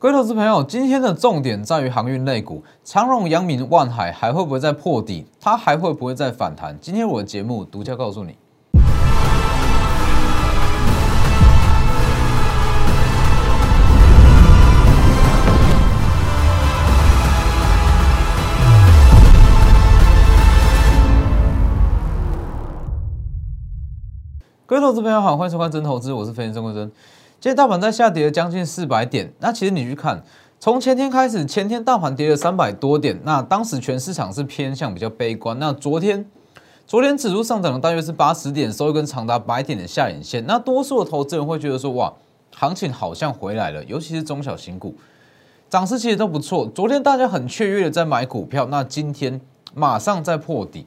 各位投资朋友，今天的重点在于航运类股，长荣、阳明、万海还会不会再破底？它还会不会再反弹？今天我的节目独家告诉你。各位投资朋友好，欢迎收看真投资，我是飞人郑国珍。今天大盘在下跌了将近四百点，那其实你去看，从前天开始，前天大盘跌了三百多点，那当时全市场是偏向比较悲观。那昨天，昨天指数上涨了大约是八十点，收一根长达百点的下影线。那多数的投资人会觉得说，哇，行情好像回来了，尤其是中小型股，涨势其实都不错。昨天大家很雀跃的在买股票，那今天马上在破底。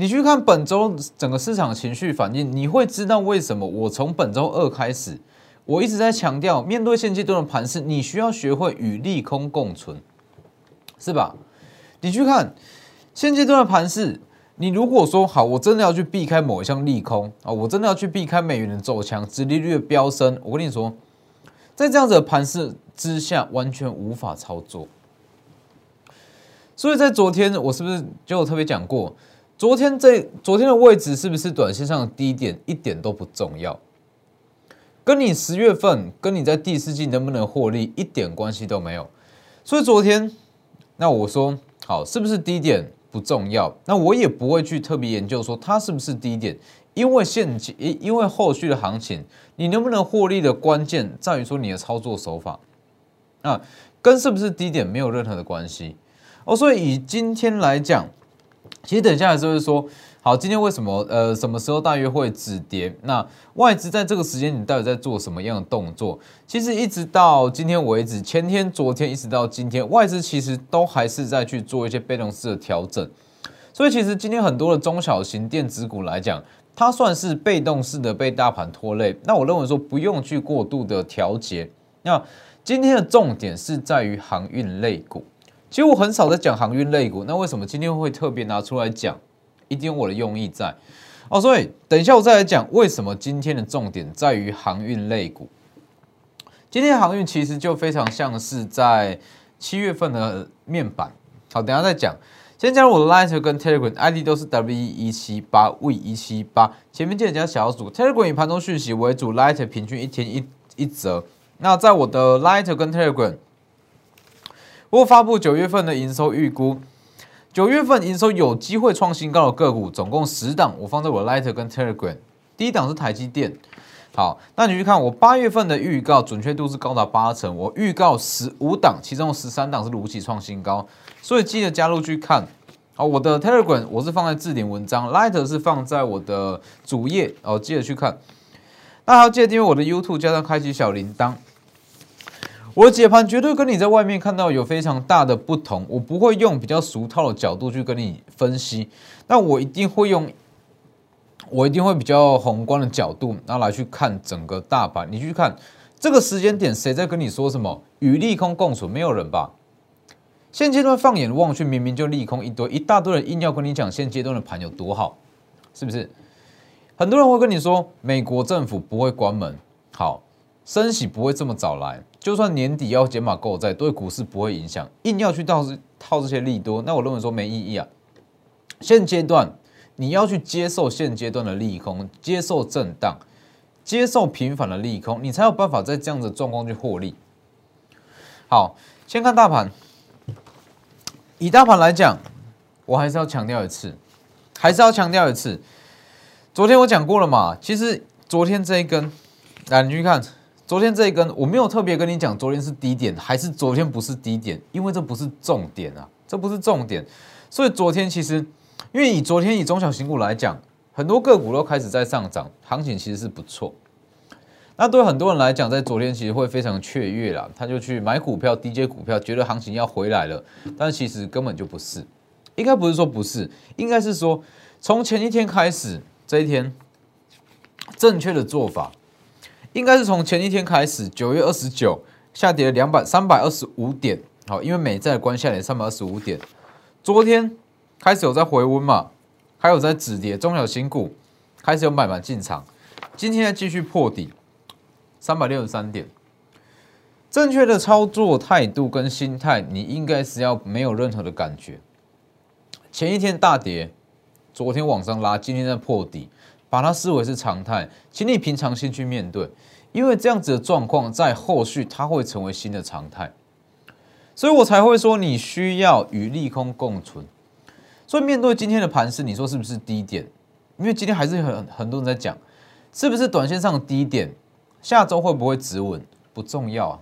你去看本周整个市场情绪反应，你会知道为什么我从本周二开始，我一直在强调，面对现阶段的盘势，你需要学会与利空共存，是吧？你去看现阶段的盘势，你如果说好，我真的要去避开某一项利空啊，我真的要去避开美元的走强、殖利率的飙升，我跟你说，在这样子的盘势之下，完全无法操作。所以在昨天，我是不是就特别讲过？昨天这昨天的位置是不是短线上的低点一点都不重要，跟你十月份跟你在第四季能不能获利一点关系都没有。所以昨天，那我说好是不是低点不重要，那我也不会去特别研究说它是不是低点，因为现因因为后续的行情，你能不能获利的关键在于说你的操作手法，啊，跟是不是低点没有任何的关系哦。所以以今天来讲。其实等下来就是说，好，今天为什么呃什么时候大约会止跌？那外资在这个时间你到底在做什么样的动作？其实一直到今天为止，前天、昨天一直到今天，外资其实都还是在去做一些被动式的调整。所以其实今天很多的中小型电子股来讲，它算是被动式的被大盘拖累。那我认为说不用去过度的调节。那今天的重点是在于航运类股。其实我很少在讲航运类股，那为什么今天会特别拿出来讲？一定有我的用意在哦。所以等一下我再来讲为什么今天的重点在于航运类股。今天航运其实就非常像是在七月份的面板。好，等下再讲。先加入我的 Light 跟 Telegram ID 都是 W 一七八 V 一七八，前面记得加小组。Telegram 以盘中讯息为主，Light 平均一天一一折。那在我的 Light 跟 Telegram。我发布九月份的营收预估，九月份营收有机会创新高的个股，总共十档，我放在我 Lighter 跟 Telegram。第一档是台积电，好，那你去看我八月份的预告，准确度是高达八成。我预告十五档，其中十三档是如期创新高，所以记得加入去看。好，我的 Telegram 我是放在置顶文章，Lighter 是放在我的主页，哦，记得去看。那还要记得订阅我的 YouTube，加上开启小铃铛。我解盘绝对跟你在外面看到有非常大的不同，我不会用比较俗套的角度去跟你分析，那我一定会用，我一定会比较宏观的角度，然后来去看整个大盘。你去看这个时间点，谁在跟你说什么与利空共存？没有人吧？现阶段放眼望去，明明就利空一堆，一大堆人硬要跟你讲现阶段的盘有多好，是不是？很多人会跟你说美国政府不会关门，好。升息不会这么早来，就算年底要减码购债，对股市不会影响。硬要去套这套这些利多，那我认为说没意义啊。现阶段你要去接受现阶段的利空，接受震荡，接受频繁的利空，你才有办法在这样的状况去获利。好，先看大盘。以大盘来讲，我还是要强调一次，还是要强调一次。昨天我讲过了嘛，其实昨天这一根，来你去看。昨天这一根我没有特别跟你讲，昨天是低点还是昨天不是低点，因为这不是重点啊，这不是重点。所以昨天其实，因为以昨天以中小型股来讲，很多个股都开始在上涨，行情其实是不错。那对很多人来讲，在昨天其实会非常雀跃啦，他就去买股票、低阶股票，觉得行情要回来了。但其实根本就不是，应该不是说不是，应该是说从前一天开始，这一天正确的做法。应该是从前一天开始，九月二十九下跌了两百三百二十五点，好，因为美债的关下跌三百二十五点。昨天开始有在回温嘛，还有在止跌，中小型股开始有买盘进场。今天继续破底三百六十三点，正确的操作态度跟心态，你应该是要没有任何的感觉。前一天大跌，昨天往上拉，今天在破底，把它视为是常态，请你平常心去面对，因为这样子的状况在后续它会成为新的常态，所以我才会说你需要与利空共存。所以面对今天的盘势，你说是不是低点？因为今天还是很很多人在讲，是不是短线上的低点？下周会不会止稳？不重要啊。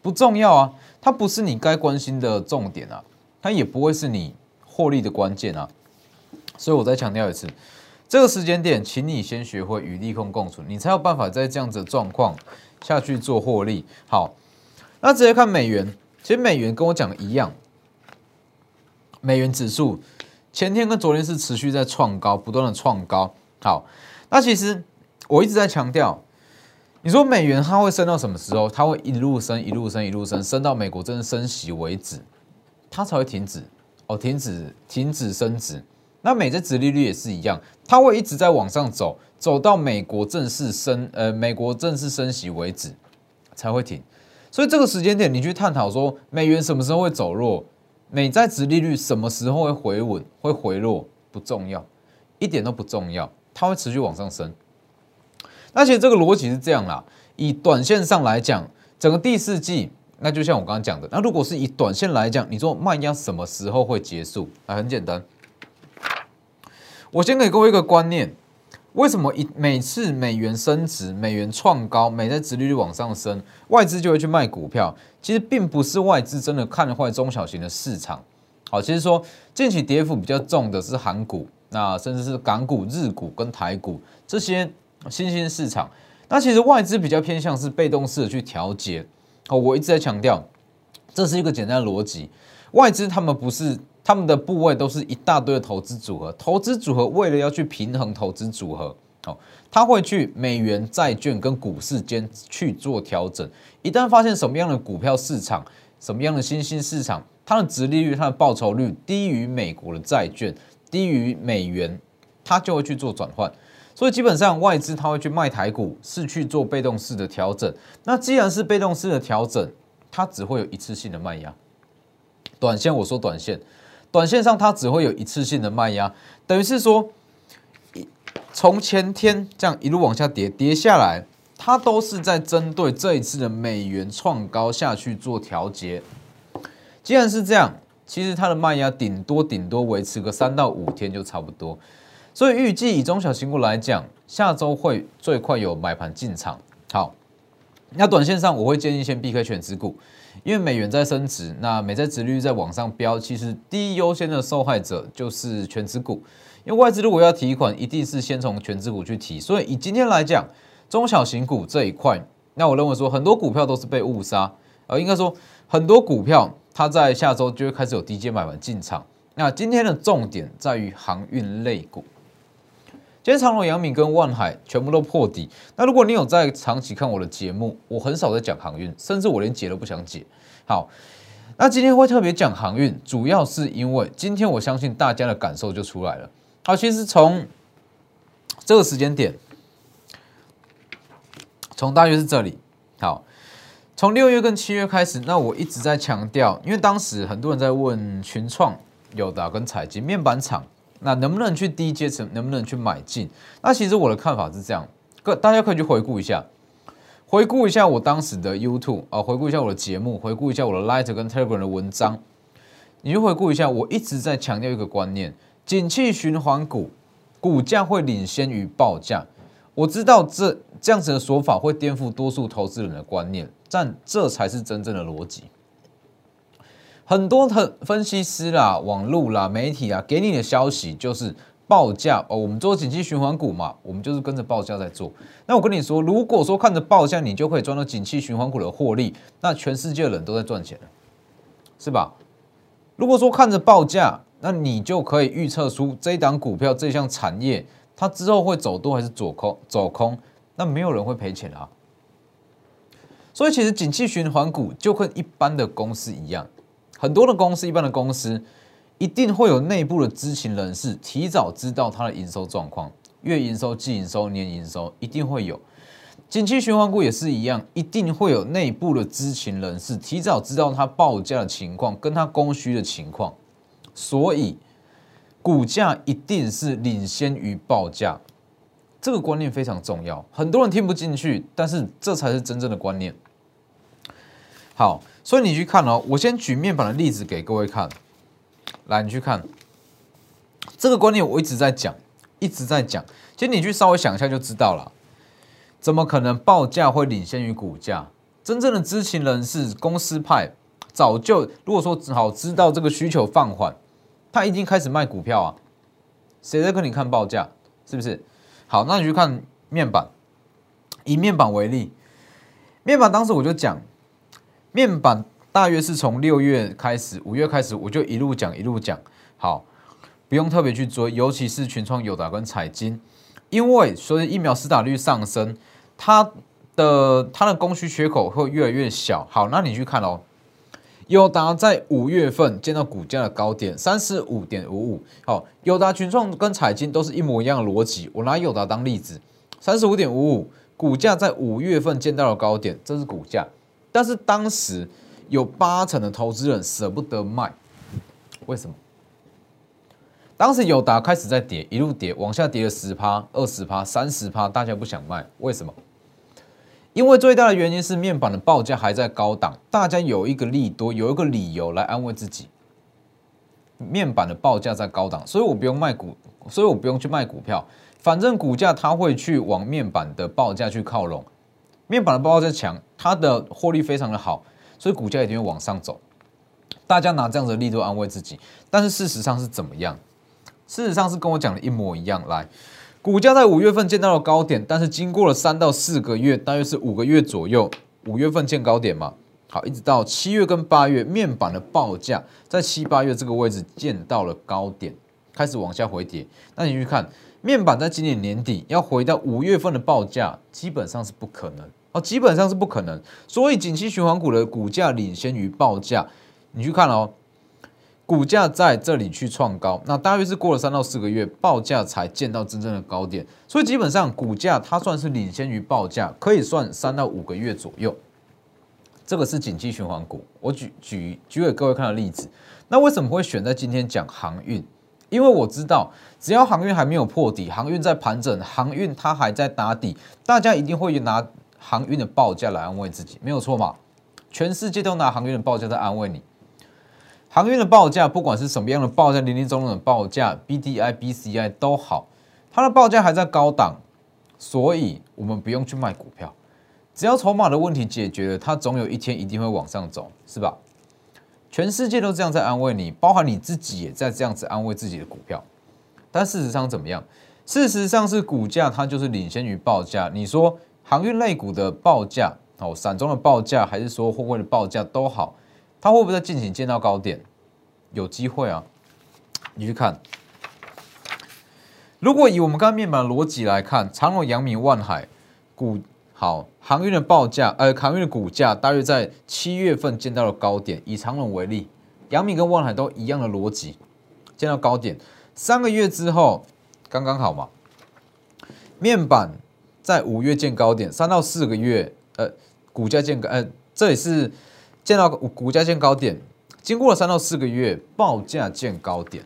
不重要啊，它不是你该关心的重点啊，它也不会是你获利的关键啊，所以我再强调一次，这个时间点，请你先学会与利空共存，你才有办法在这样子的状况下去做获利。好，那直接看美元，其实美元跟我讲的一样，美元指数前天跟昨天是持续在创高，不断的创高。好，那其实我一直在强调。你说美元它会升到什么时候？它会一路升，一路升，一路升，升到美国真的升息为止，它才会停止哦，停止，停止升值。那美债殖利率也是一样，它会一直在往上走，走到美国正式升，呃，美国正式升息为止才会停。所以这个时间点，你去探讨说美元什么时候会走弱，美债殖利率什么时候会回稳、会回落，不重要，一点都不重要，它会持续往上升。那其实这个逻辑是这样啦，以短线上来讲，整个第四季，那就像我刚刚讲的，那如果是以短线来讲，你说卖压什么时候会结束？啊，很简单，我先给各位一个观念，为什么一每次美元升值、美元创高、美债殖利率往上升，外资就会去卖股票？其实并不是外资真的看坏中小型的市场，好，其实说近期跌幅比较重的是韩股，那甚至是港股、日股跟台股这些。新兴市场，那其实外资比较偏向是被动式的去调节。哦，我一直在强调，这是一个简单的逻辑。外资他们不是他们的部位都是一大堆的投资组合，投资组合为了要去平衡投资组合，哦，他会去美元、债券跟股市间去做调整。一旦发现什么样的股票市场、什么样的新兴市场，它的殖利率、它的报酬率低于美国的债券、低于美元，它就会去做转换。所以基本上外资它会去卖台股，是去做被动式的调整。那既然是被动式的调整，它只会有一次性的卖压。短线我说短线，短线上它只会有一次性的卖压，等于是说，从前天这样一路往下跌，跌下来，它都是在针对这一次的美元创高下去做调节。既然是这样，其实它的卖压顶多顶多维持个三到五天就差不多。所以预计以中小型股来讲，下周会最快有买盘进场。好，那短线上我会建议先避开全值股，因为美元在升值，那美债殖率在往上飙，其实第一优先的受害者就是全值股。因为外资如果要提款，一定是先从全值股去提。所以以今天来讲，中小型股这一块，那我认为说很多股票都是被误杀，而应该说很多股票它在下周就会开始有低阶买盘进场。那今天的重点在于航运类股。今天长隆、阳明跟万海全部都破底。那如果你有在长期看我的节目，我很少在讲航运，甚至我连解都不想解。好，那今天会特别讲航运，主要是因为今天我相信大家的感受就出来了。好，其实从这个时间点，从大约是这里，好，从六月跟七月开始，那我一直在强调，因为当时很多人在问群创、友达跟采金面板厂。那能不能去低阶层？能不能去买进？那其实我的看法是这样，各大家可以去回顾一下，回顾一下我当时的 YouTube 啊，回顾一下我的节目，回顾一下我的 Light 跟 Telegram 的文章，你就回顾一下，我一直在强调一个观念：景气循环股股价会领先于报价。我知道这这样子的说法会颠覆多数投资人的观念，但这才是真正的逻辑。很多的分析师啦、网络啦、媒体啊，给你的消息就是报价哦。我们做景气循环股嘛，我们就是跟着报价在做。那我跟你说，如果说看着报价，你就可以赚到景气循环股的获利，那全世界人都在赚钱，是吧？如果说看着报价，那你就可以预测出这一档股票、这项产业它之后会走多还是走空？走空，那没有人会赔钱啊。所以其实景气循环股就跟一般的公司一样。很多的公司，一般的公司，一定会有内部的知情人士提早知道它的营收状况，月营收、季营收、年营收，一定会有。景气循环股也是一样，一定会有内部的知情人士提早知道它报价的情况，跟它供需的情况，所以股价一定是领先于报价。这个观念非常重要，很多人听不进去，但是这才是真正的观念。好，所以你去看哦，我先举面板的例子给各位看，来，你去看这个观念，我一直在讲，一直在讲，其实你去稍微想一下就知道了。怎么可能报价会领先于股价？真正的知情人士、公司派早就如果说好知道这个需求放缓，他已经开始卖股票啊。谁在跟你看报价？是不是？好，那你去看面板。以面板为例，面板当时我就讲，面板大约是从六月开始，五月开始，我就一路讲一路讲。好，不用特别去追，尤其是群创、友达跟彩金，因为随着疫苗施打率上升。它的它的供需缺口会越来越小。好，那你去看哦，友达在五月份见到股价的高点三十五点五五。好，友达群创跟彩金都是一模一样的逻辑。我拿友达当例子，三十五点五五，股价在五月份见到了高点，这是股价。但是当时有八成的投资人舍不得卖，为什么？当时友达开始在跌，一路跌，往下跌了十趴、二十趴、三十趴，大家不想卖，为什么？因为最大的原因是面板的报价还在高档，大家有一个利多，有一个理由来安慰自己。面板的报价在高档，所以我不用卖股，所以我不用去卖股票，反正股价它会去往面板的报价去靠拢。面板的报价在强，它的获利非常的好，所以股价一定会往上走。大家拿这样子的力度安慰自己，但是事实上是怎么样？事实上是跟我讲的一模一样，来。股价在五月份见到了高点，但是经过了三到四个月，大约是五个月左右，五月份见高点嘛，好，一直到七月跟八月，面板的报价在七八月这个位置见到了高点，开始往下回跌。那你去看面板在今年年底要回到五月份的报价，基本上是不可能哦，基本上是不可能。所以景气循环股的股价领先于报价，你去看哦。股价在这里去创高，那大约是过了三到四个月，报价才见到真正的高点，所以基本上股价它算是领先于报价，可以算三到五个月左右。这个是景气循环股，我举举举给各位看的例子。那为什么会选在今天讲航运？因为我知道，只要航运还没有破底，航运在盘整，航运它还在打底，大家一定会拿航运的报价来安慰自己，没有错嘛？全世界都拿航运的报价在安慰你。航运的报价，不管是什么样的报价，零零总总的报价，B D I、B C I 都好，它的报价还在高档，所以我们不用去卖股票，只要筹码的问题解决了，它总有一天一定会往上走，是吧？全世界都这样在安慰你，包含你自己也在这样子安慰自己的股票，但事实上怎么样？事实上是股价它就是领先于报价。你说航运类股的报价，哦，散装的报价，还是说货柜的报价都好。它会不会在进行见到高点？有机会啊！你去看，如果以我们刚刚面板的逻辑来看，长荣、阳明、万海股好航运的报价，呃，航运的股价大约在七月份见到了高点。以长荣为例，阳明跟万海都一样的逻辑，见到高点，三个月之后刚刚好嘛。面板在五月见高点，三到四个月，呃，股价见高，呃，这也是。见到股价见高点，经过了三到四个月，报价见高点，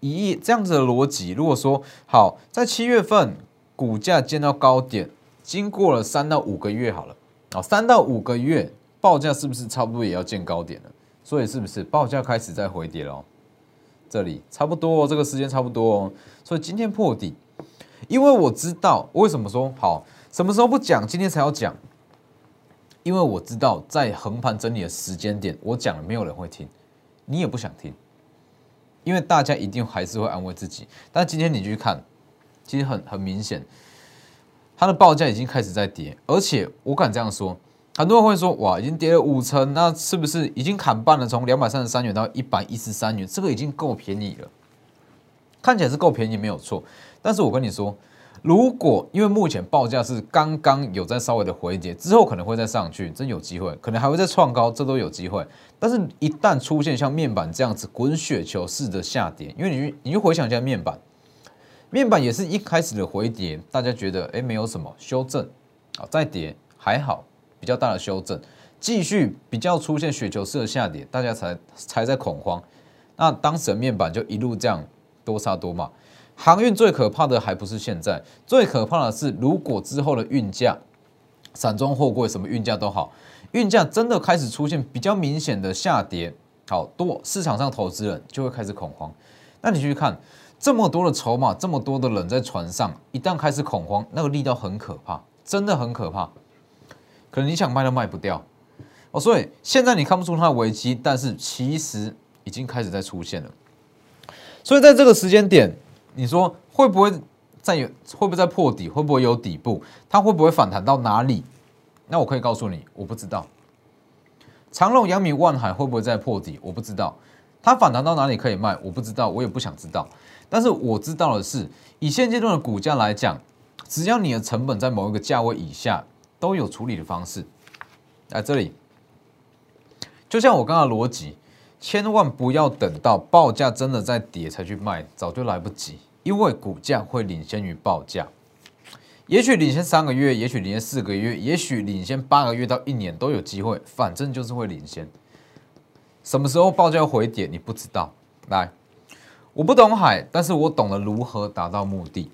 以这样子的逻辑，如果说好在七月份股价见到高点，经过了三到五个月好了，啊，三到五个月报价是不是差不多也要见高点了？所以是不是报价开始在回跌了？这里差不多，这个时间差不多哦。所以今天破底，因为我知道为什么说好，什么时候不讲，今天才要讲。因为我知道在横盘整理的时间点，我讲了没有人会听，你也不想听，因为大家一定还是会安慰自己。但今天你去看，其实很很明显，它的报价已经开始在跌，而且我敢这样说，很多人会说哇，已经跌了五成，那是不是已经砍半了？从两百三十三元到一百一十三元，这个已经够便宜了，看起来是够便宜没有错。但是我跟你说。如果因为目前报价是刚刚有在稍微的回跌，之后可能会再上去，真有机会，可能还会再创高，这都有机会。但是，一旦出现像面板这样子滚雪球式的下跌，因为你你就回想一下面板，面板也是一开始的回跌，大家觉得哎没有什么修正啊，再跌还好，比较大的修正，继续比较出现雪球式的下跌，大家才才在恐慌。那当时的面板就一路这样多杀多骂。航运最可怕的还不是现在，最可怕的是如果之后的运价、散装货柜什么运价都好，运价真的开始出现比较明显的下跌，好多市场上投资人就会开始恐慌。那你去看这么多的筹码，这么多的人在船上，一旦开始恐慌，那个力道很可怕，真的很可怕。可能你想卖都卖不掉哦，所以现在你看不出它的危机，但是其实已经开始在出现了。所以在这个时间点。你说会不会再有？会不会再破底？会不会有底部？它会不会反弹到哪里？那我可以告诉你，我不知道。长隆、阳明、万海会不会再破底？我不知道。它反弹到哪里可以卖？我不知道，我也不想知道。但是我知道的是，以现阶段的股价来讲，只要你的成本在某一个价位以下，都有处理的方式。在这里，就像我刚刚逻辑。千万不要等到报价真的在跌才去卖，早就来不及，因为股价会领先于报价，也许领先三个月，也许领先四个月，也许领先八个月到一年都有机会，反正就是会领先。什么时候报价回跌，你不知道。来，我不懂海，但是我懂得如何达到目的。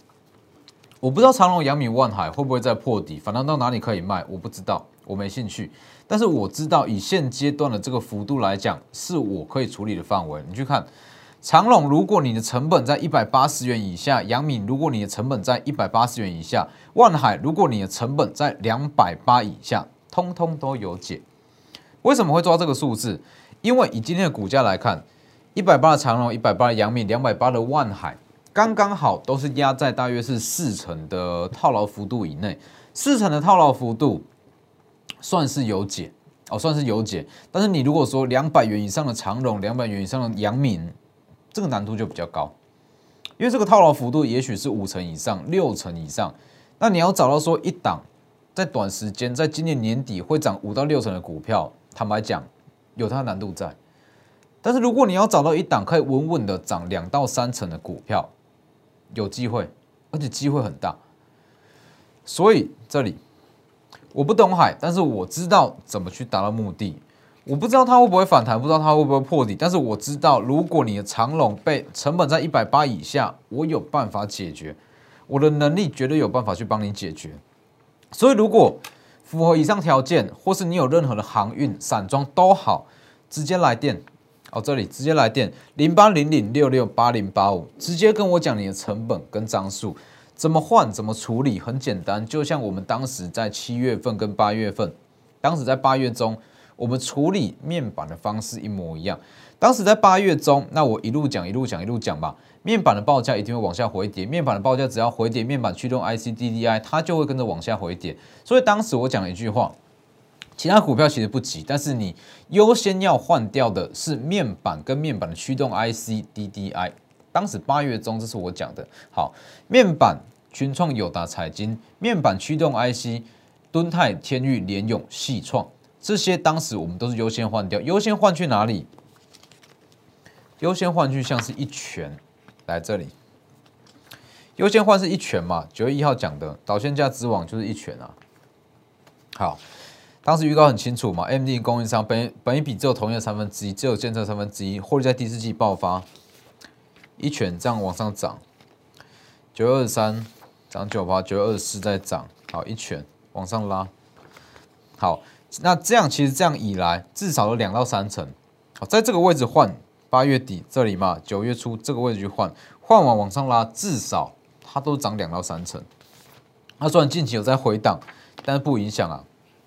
我不知道长隆、阳明、万海会不会再破底，反弹到哪里可以卖，我不知道。我没兴趣，但是我知道以现阶段的这个幅度来讲，是我可以处理的范围。你去看长隆，如果你的成本在一百八十元以下；阳明，如果你的成本在一百八十元以下；万海，如果你的成本在两百八以下，通通都有解。为什么会抓这个数字？因为以今天的股价来看，一百八的长隆，一百八的阳明，两百八的万海，刚刚好都是压在大约是四成的套牢幅度以内，四成的套牢幅度。算是有解哦，算是有解。但是你如果说两百元以上的长荣，两百元以上的阳明，这个难度就比较高，因为这个套牢幅度也许是五成以上、六成以上。那你要找到说一档在短时间，在今年年底会涨五到六成的股票，坦白讲，有它的难度在。但是如果你要找到一档可以稳稳的涨两到三成的股票，有机会，而且机会很大。所以这里。我不懂海，但是我知道怎么去达到目的。我不知道它会不会反弹，不知道它会不会破底，但是我知道，如果你的长龙被成本在一百八以下，我有办法解决，我的能力绝对有办法去帮你解决。所以，如果符合以上条件，或是你有任何的航运、散装都好，直接来电哦，这里直接来电零八零零六六八零八五，直接跟我讲你的成本跟张数。怎么换？怎么处理？很简单，就像我们当时在七月份跟八月份，当时在八月中，我们处理面板的方式一模一样。当时在八月中，那我一路讲一路讲一路讲吧。面板的报价一定会往下回跌，面板的报价只要回跌，面板驱动 IC DDI 它就会跟着往下回跌。所以当时我讲了一句话：其他股票其实不急，但是你优先要换掉的是面板跟面板的驱动 IC DDI。当时八月中，这是我讲的。好，面板群创、友达、彩金，面板驱动 IC，敦泰、天域、联永、细创，这些当时我们都是优先换掉。优先换去哪里？优先换去像是一拳，来这里。优先换是一拳嘛？九月一号讲的导线架之网就是一拳啊。好，当时预告很清楚嘛，MD 供应商本本一笔只有同业三分之一，只有监测三分之一，获利在第四季爆发。一拳这样往上涨，九月二十三涨九八，九月二十四再涨，好一拳往上拉，好，那这样其实这样以来至少有两到三成，好，在这个位置换，八月底这里嘛，九月初这个位置去换，换完往上拉，至少它都涨两到三成。那虽然近期有在回档，但是不影响啊，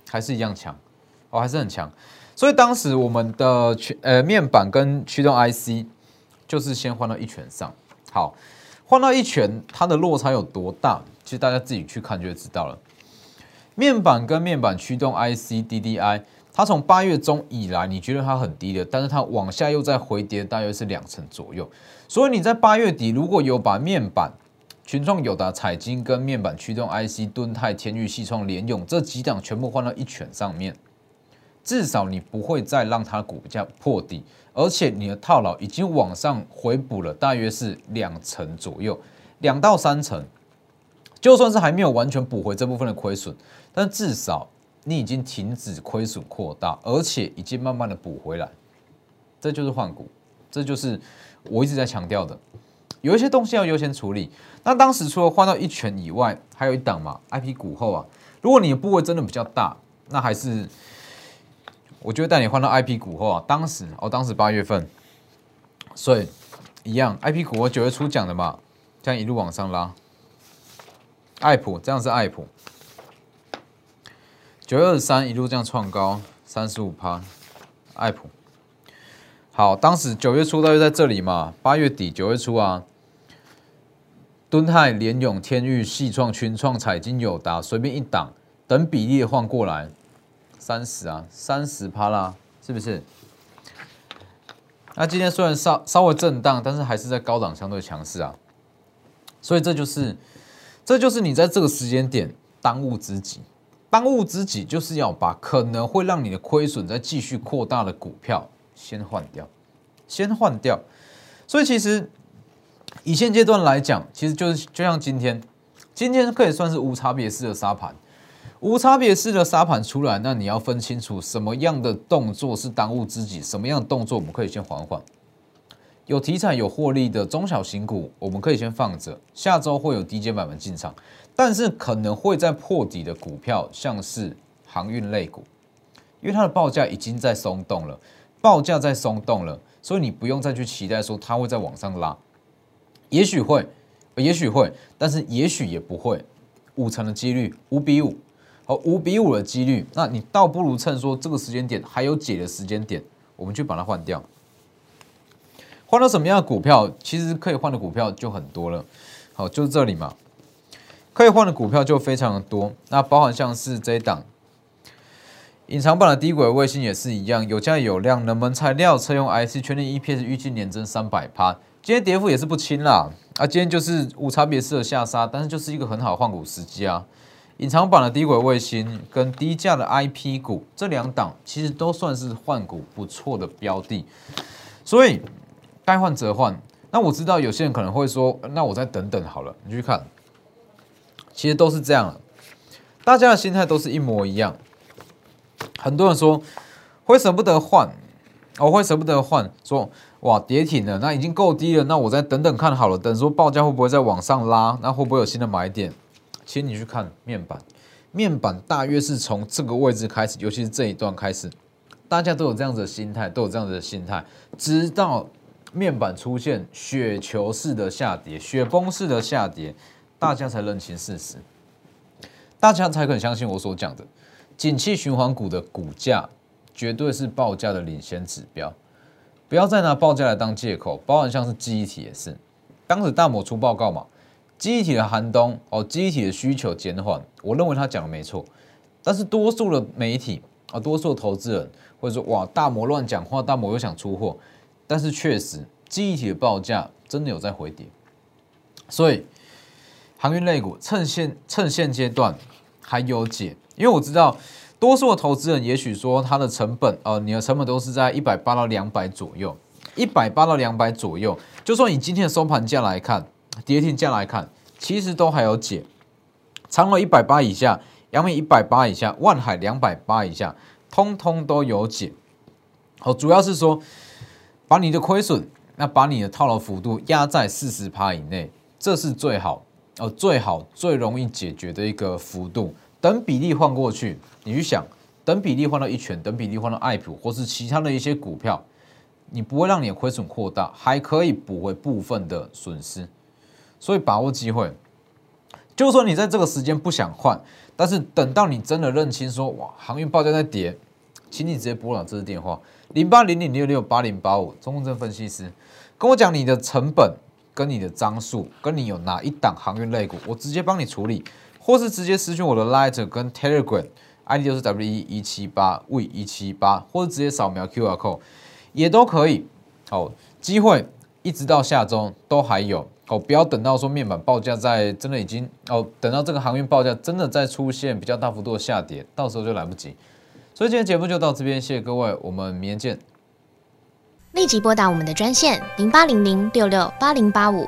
还是一样强，哦，还是很强。所以当时我们的驱呃面板跟驱动 IC。就是先换到一拳上，好，换到一拳，它的落差有多大？其实大家自己去看就知道了。面板跟面板驱动 IC DDI，它从八月中以来，你觉得它很低的，但是它往下又在回跌，大约是两成左右。所以你在八月底如果有把面板、群创、友达、彩金跟面板驱动 IC、敦泰、天域、系创、联用这几档全部换到一拳上面。至少你不会再让它股价破底，而且你的套牢已经往上回补了，大约是两成左右，两到三成。就算是还没有完全补回这部分的亏损，但至少你已经停止亏损扩大，而且已经慢慢的补回来。这就是换股，这就是我一直在强调的。有一些东西要优先处理。那当时除了换到一拳以外，还有一档嘛，IP 股后啊。如果你的部位真的比较大，那还是我就会带你换到 IP 股后啊。当时哦，当时八月份，所以一样，IP 股我九月初讲的嘛，这样一路往上拉。爱普这样是爱普，九月二十三一路这样创高三十五趴，爱普。好，当时九月初大约在这里嘛，八月底九月初啊，敦泰、联永、天域、细创、群创、彩金、友达，随便一档，等比例换过来，三十啊，三十趴啦，是不是？那今天虽然稍稍微震荡，但是还是在高档相对强势啊，所以这就是，这就是你在这个时间点当务之急，当务之急就是要把可能会让你的亏损再继续扩大的股票。先换掉，先换掉。所以其实以现阶段来讲，其实就是就像今天，今天可以算是无差别式的杀盘。无差别式的杀盘出来，那你要分清楚什么样的动作是当务之急，什么样的动作我们可以先缓缓。有题材、有获利的中小型股，我们可以先放着。下周会有低阶版本进场，但是可能会在破底的股票，像是航运类股，因为它的报价已经在松动了。报价在松动了，所以你不用再去期待说它会在往上拉，也许会，也许会，但是也许也不会，五成的几率，五比五，哦，五比五的几率，那你倒不如趁说这个时间点还有解的时间点，我们去把它换掉，换到什么样的股票？其实可以换的股票就很多了，好，就是这里嘛，可以换的股票就非常的多，那包含像是这一档。隐藏版的低轨卫星也是一样，有价有量，冷门材料，车用 IC，全年 EPS 预计年增三百趴，今天跌幅也是不轻啦。啊，今天就是无差别式的下杀，但是就是一个很好换股时机啊。隐藏版的低轨卫星跟低价的 IP 股这两档，其实都算是换股不错的标的，所以该换则换。那我知道有些人可能会说，那我再等等好了。你去看，其实都是这样，大家的心态都是一模一样。很多人说会舍不得换，我会舍不得换，说哇跌停了，那已经够低了，那我再等等看好了，等说报价会不会再往上拉，那会不会有新的买点？其实你去看面板，面板大约是从这个位置开始，尤其是这一段开始，大家都有这样子的心态，都有这样子的心态，直到面板出现雪球式的下跌、雪崩式的下跌，大家才认清事实，大家才肯相信我所讲的。景气循环股的股价绝对是报价的领先指标，不要再拿报价来当借口。包含像是记忆体也是，当时大摩出报告嘛，机体的寒冬哦，机体的需求减缓，我认为他讲的没错。但是多数的媒体啊，多数的投资人或者说哇，大摩乱讲话，大摩又想出货，但是确实记忆体的报价真的有在回跌，所以航运类股趁现趁现阶段还有解。因为我知道，多数的投资人也许说它的成本，呃，你的成本都是在一百八到两百左右，一百八到两百左右。就算以今天的收盘价来看，跌停价来看，其实都还有解。长了一百八以下，阳明一百八以下，万海两百八以下，通通都有解。好，主要是说把你的亏损，那把你的套牢幅度压在四十趴以内，这是最好，哦，最好最容易解决的一个幅度。等比例换过去，你去想，等比例换到一拳，等比例换到爱普或是其他的一些股票，你不会让你的亏损扩大，还可以补回部分的损失，所以把握机会。就算你在这个时间不想换，但是等到你真的认清说，哇，航运报价在跌，请你直接拨打这支电话零八零零六六八零八五，中共证分析师，跟我讲你的成本跟你的张数，跟你有哪一档航运类股，我直接帮你处理。或是直接私讯我的 Light 跟 Telegram，ID 就是 W 一一七八 V 一七八，或者直接扫描 QR code 也都可以。好，机会一直到下周都还有哦，不要等到说面板报价在真的已经哦，等到这个航运报价真的在出现比较大幅度的下跌，到时候就来不及。所以今天节目就到这边，谢谢各位，我们明天见。立即拨打我们的专线零八零零六六八零八五。